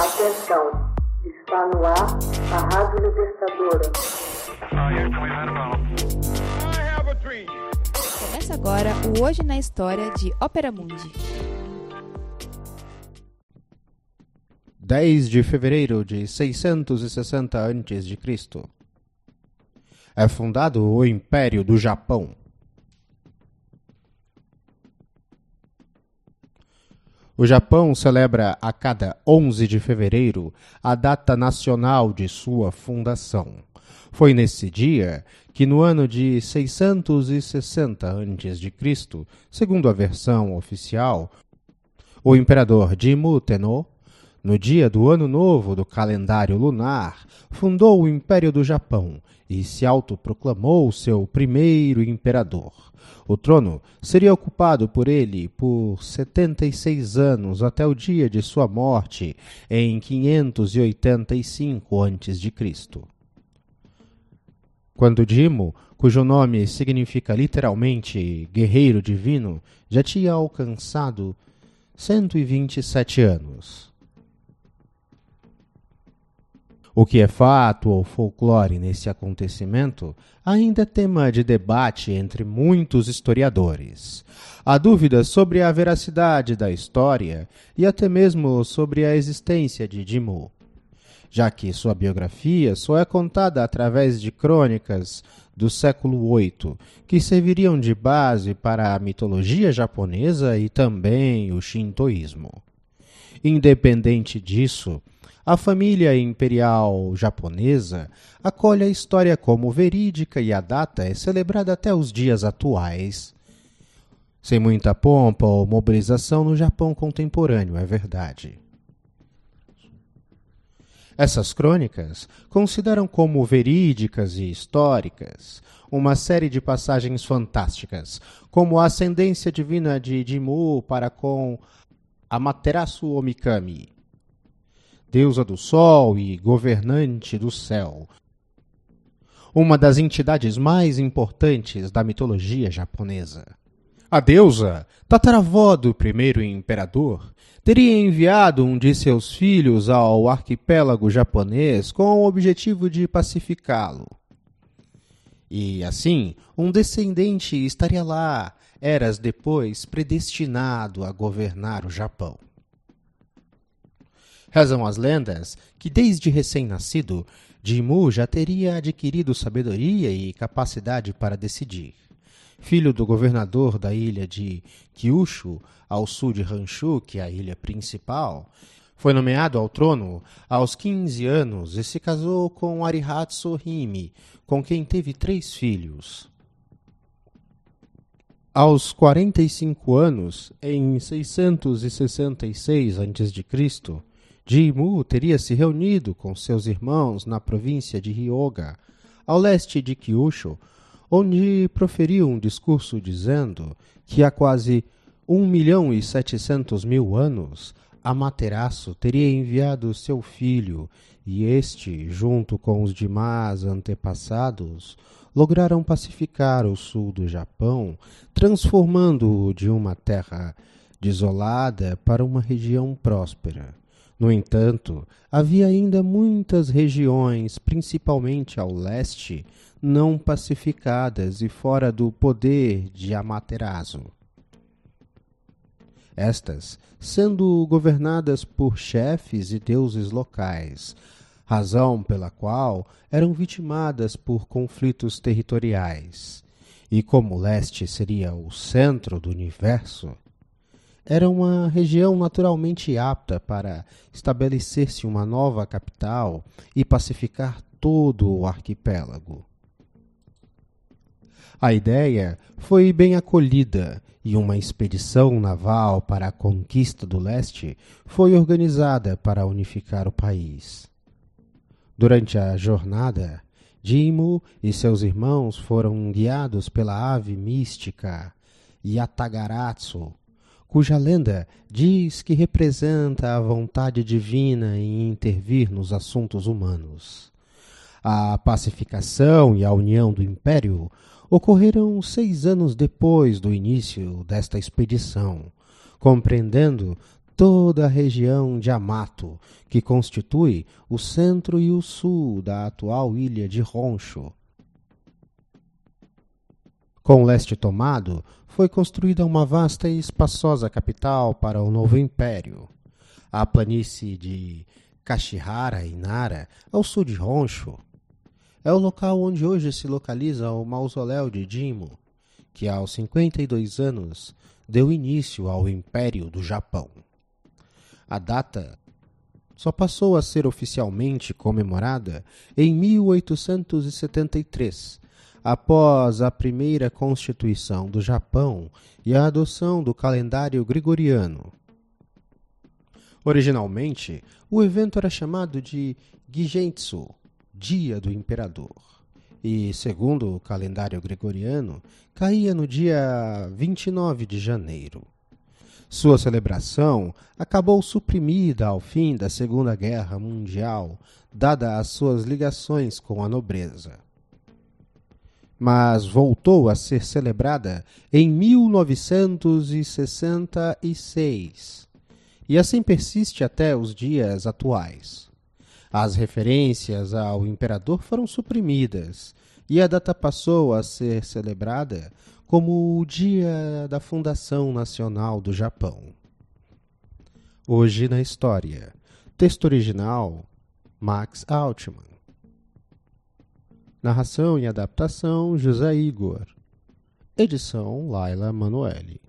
Atenção, está no ar a Rádio Libertadora. Começa agora o Hoje na História de Ópera Mundi. 10 de fevereiro de 660 a.C. É fundado o Império do Japão. O Japão celebra a cada 11 de fevereiro a data nacional de sua fundação. Foi nesse dia que, no ano de 660 a.C., segundo a versão oficial, o imperador Jimmu Tenno, no dia do ano novo do calendário lunar, fundou o Império do Japão e se autoproclamou seu primeiro imperador. O trono seria ocupado por ele por 76 anos até o dia de sua morte em 585 a.C. Quando Dimo, cujo nome significa literalmente guerreiro divino, já tinha alcançado 127 anos. O que é fato ou folclore nesse acontecimento ainda é tema de debate entre muitos historiadores. Há dúvidas sobre a veracidade da história e até mesmo sobre a existência de Jimmu, já que sua biografia só é contada através de crônicas do século VIII, que serviriam de base para a mitologia japonesa e também o shintoísmo. Independente disso, a família imperial japonesa acolhe a história como verídica e a data é celebrada até os dias atuais. Sem muita pompa ou mobilização no Japão contemporâneo, é verdade. Essas crônicas consideram como verídicas e históricas uma série de passagens fantásticas, como a ascendência divina de Jimmu para com Amaterasu Omikami, deusa do sol e governante do céu. Uma das entidades mais importantes da mitologia japonesa. A deusa, tataravó do primeiro imperador, teria enviado um de seus filhos ao arquipélago japonês com o objetivo de pacificá-lo. E assim, um descendente estaria lá, eras depois predestinado a governar o Japão. Rezam as lendas que desde recém-nascido, Jimmu já teria adquirido sabedoria e capacidade para decidir. Filho do governador da ilha de Kyushu, ao sul de Hanshu, que é a ilha principal, foi nomeado ao trono aos 15 anos e se casou com Arihatsu Hime, com quem teve três filhos. Aos 45 anos, em 666 a.C., Jimmu teria se reunido com seus irmãos na província de Ryoga, ao leste de Kyushu, onde proferiu um discurso dizendo que há quase um milhão e setecentos mil anos Amaterasu teria enviado seu filho e este, junto com os demais antepassados, lograram pacificar o sul do Japão, transformando-o de uma terra desolada para uma região próspera. No entanto, havia ainda muitas regiões, principalmente ao leste, não pacificadas e fora do poder de Amaterasu. Estas sendo governadas por chefes e deuses locais, razão pela qual eram vitimadas por conflitos territoriais. E como o leste seria o centro do universo, era uma região naturalmente apta para estabelecer-se uma nova capital e pacificar todo o arquipélago. A ideia foi bem acolhida e uma expedição naval para a conquista do leste foi organizada para unificar o país. Durante a jornada, Jimmu e seus irmãos foram guiados pela ave mística Yatagaratsu, cuja lenda diz que representa a vontade divina em intervir nos assuntos humanos. A pacificação e a união do império ocorreram seis anos depois do início desta expedição, compreendendo toda a região de Amato, que constitui o centro e o sul da atual ilha de Roncho. Com o leste tomado, foi construída uma vasta e espaçosa capital para o novo império. A planície de Kashihara e Nara, ao sul de Honshu, é o local onde hoje se localiza o mausoléu de Jimmu, que aos 52 anos deu início ao Império do Japão. A data só passou a ser oficialmente comemorada em 1873, após a primeira Constituição do Japão e a adoção do calendário gregoriano. Originalmente, o evento era chamado de Gijentsu, Dia do Imperador, e, segundo o calendário gregoriano, caía no dia 29 de janeiro. Sua celebração acabou suprimida ao fim da Segunda Guerra Mundial, dada as suas ligações com a nobreza mas voltou a ser celebrada em 1966 e assim persiste até os dias atuais. As referências ao imperador foram suprimidas e a data passou a ser celebrada como o Dia da Fundação Nacional do Japão. Hoje na História. Texto original: Max Altman. Narração e adaptação: José Igor. Edição: Laila Manoeli.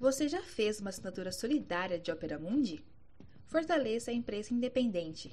Você já fez uma assinatura solidária de Opera Mundi? Fortaleça a imprensa independente.